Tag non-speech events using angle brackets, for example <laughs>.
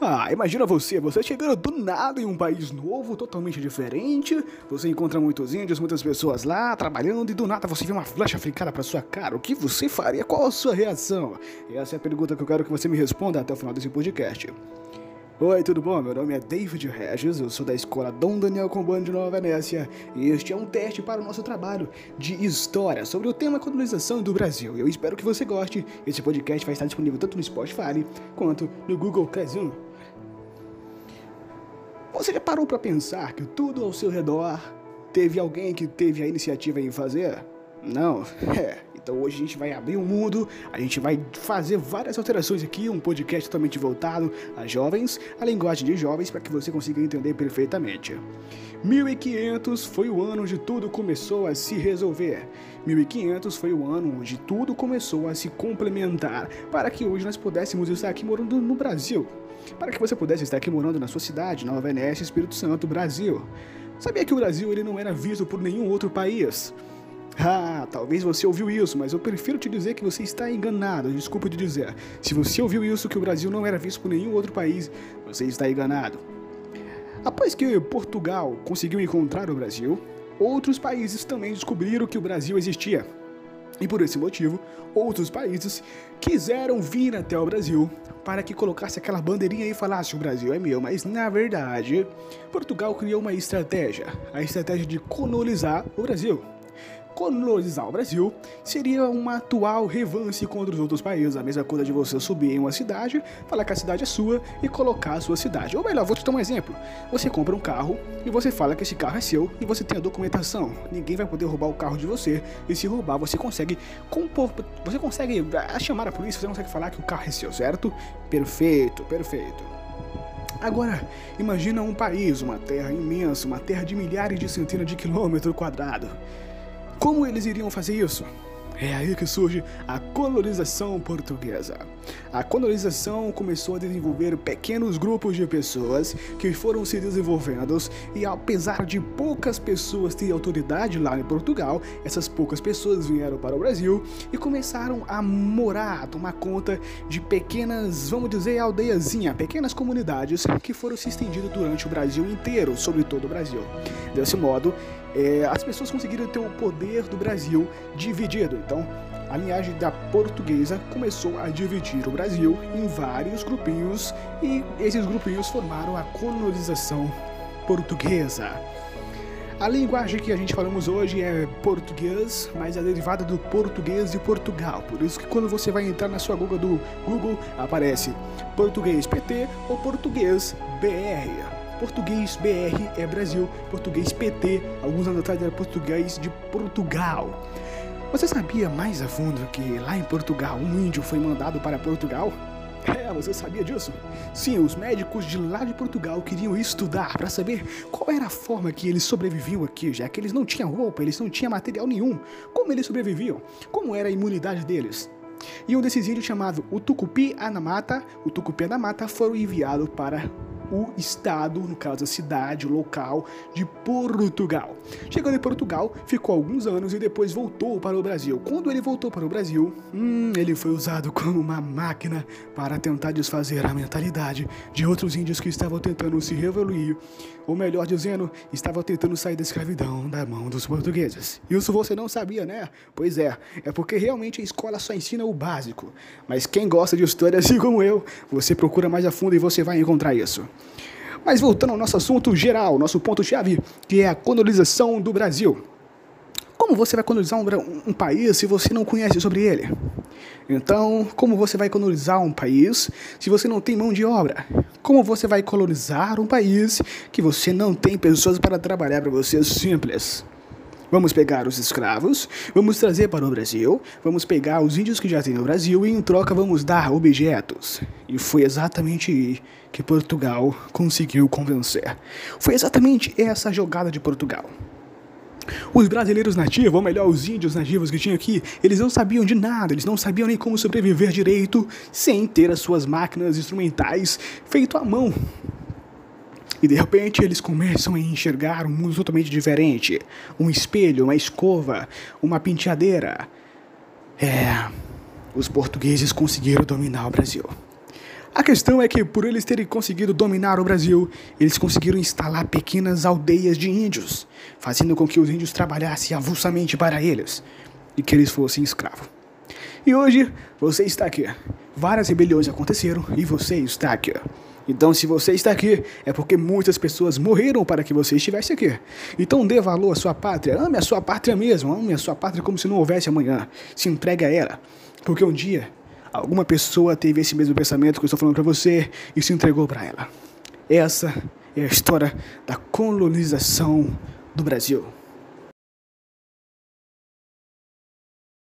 Ah, imagina você, você chegando do nada em um país novo, totalmente diferente. Você encontra muitos índios, muitas pessoas lá trabalhando e do nada você vê uma flecha ficada para sua cara. O que você faria? Qual a sua reação? Essa é a pergunta que eu quero que você me responda até o final desse podcast. Oi, tudo bom? Meu nome é David Regis, eu sou da escola Dom Daniel Combando de Nova Venécia e este é um teste para o nosso trabalho de história sobre o tema colonização do Brasil. Eu espero que você goste. Esse podcast vai estar disponível tanto no Spotify quanto no Google Classroom. Você já parou para pensar que tudo ao seu redor teve alguém que teve a iniciativa em fazer? Não? <laughs> É. Então hoje a gente vai abrir o um mundo, a gente vai fazer várias alterações aqui, um podcast totalmente voltado a jovens, a linguagem de jovens, para que você consiga entender perfeitamente. 1500 foi o ano onde tudo começou a se resolver. 1500 foi o ano onde tudo começou a se complementar para que hoje nós pudéssemos estar aqui morando no Brasil. Para que você pudesse estar aqui morando na sua cidade, Nova Venécia, Espírito Santo, Brasil. Sabia que o Brasil ele não era visto por nenhum outro país? Ah, talvez você ouviu isso, mas eu prefiro te dizer que você está enganado. Desculpa te dizer. Se você ouviu isso, que o Brasil não era visto por nenhum outro país, você está enganado. Após que Portugal conseguiu encontrar o Brasil, outros países também descobriram que o Brasil existia. E por esse motivo, outros países quiseram vir até o Brasil para que colocasse aquela bandeirinha e falasse o Brasil é meu, mas na verdade, Portugal criou uma estratégia, a estratégia de colonizar o Brasil colonizar o Brasil seria uma atual revanche contra os outros países. A mesma coisa de você subir em uma cidade, falar que a cidade é sua e colocar a sua cidade. Ou melhor, vou te dar um exemplo. Você compra um carro e você fala que esse carro é seu e você tem a documentação. Ninguém vai poder roubar o carro de você e se roubar você consegue compor, você consegue ah, chamar a polícia, você consegue falar que o carro é seu, certo? Perfeito, perfeito. Agora, imagina um país, uma terra imensa, uma terra de milhares de centenas de quilômetros quadrados. Como eles iriam fazer isso? É aí que surge a colonização portuguesa. A colonização começou a desenvolver pequenos grupos de pessoas que foram se desenvolvendo e apesar de poucas pessoas terem autoridade lá em Portugal, essas poucas pessoas vieram para o Brasil e começaram a morar, a tomar conta de pequenas, vamos dizer, aldeiazinha, pequenas comunidades que foram se estendidas durante o Brasil inteiro, sobre todo o Brasil. Desse modo, é, as pessoas conseguiram ter o poder do Brasil dividido. Então, a linhagem da portuguesa começou a dividir o Brasil em vários grupinhos e esses grupinhos formaram a colonização portuguesa. A linguagem que a gente falamos hoje é português, mas é derivada do português de Portugal. Por isso que quando você vai entrar na sua Google do Google aparece português PT ou português BR. Português BR é Brasil, português PT, alguns anos atrás era português de Portugal. Você sabia mais a fundo que lá em Portugal um índio foi mandado para Portugal? <laughs> É, você sabia disso? Sim, os médicos de lá de Portugal queriam estudar para saber qual era a forma que eles sobreviviam aqui, já que eles não tinham roupa, eles não tinham material nenhum. Como eles sobreviviam? Como era a imunidade deles? E um desses índios chamado o Tucupi Anamata, o Tucupi Anamata foi enviado para o estado, no caso a cidade, o local de Portugal. Chegando em Portugal, ficou alguns anos e depois voltou para o Brasil. Quando ele voltou para o Brasil, hum, ele foi usado como uma máquina para tentar desfazer a mentalidade de outros índios que estavam tentando se revoluir, ou melhor dizendo, estavam tentando sair da escravidão da mão dos portugueses. Isso você não sabia, né? Pois é, é porque realmente a escola só ensina o básico. Mas quem gosta de história assim como eu, você procura mais a fundo e você vai encontrar isso. Mas voltando ao nosso assunto geral, nosso ponto-chave, que é a colonização do Brasil. Como você vai colonizar um, um, país se você não conhece sobre ele? Então, como você vai colonizar um país se você não tem mão de obra? Como você vai colonizar um país que você não tem pessoas para trabalhar para você? Simples. Vamos pegar os escravos, vamos trazer para o Brasil, vamos pegar os índios que já tem no Brasil e em troca vamos dar objetos. E foi exatamente aí que Portugal conseguiu convencer. Foi exatamente essa jogada de Portugal. Os brasileiros nativos, ou melhor, os índios nativos que tinha aqui, eles não sabiam de nada, eles não sabiam nem como sobreviver direito sem ter as suas máquinas instrumentais feito à mão. E de repente eles começam a enxergar um mundo totalmente diferente. Um espelho, uma escova, uma penteadeira. É. Os portugueses conseguiram dominar o Brasil. A questão é que, por eles terem conseguido dominar o Brasil, eles conseguiram instalar pequenas aldeias de índios, fazendo com que os índios trabalhassem avulsamente para eles e que eles fossem escravos. E hoje você está aqui. Várias rebeliões aconteceram e você está aqui. Então, se você está aqui, é porque muitas pessoas morreram para que você estivesse aqui. Então, dê valor à sua pátria, ame a sua pátria mesmo, ame a sua pátria como se não houvesse amanhã. Se entregue a ela, porque um dia alguma pessoa teve esse mesmo pensamento que eu estou falando para você e se entregou para ela. Essa é a história da colonização do Brasil.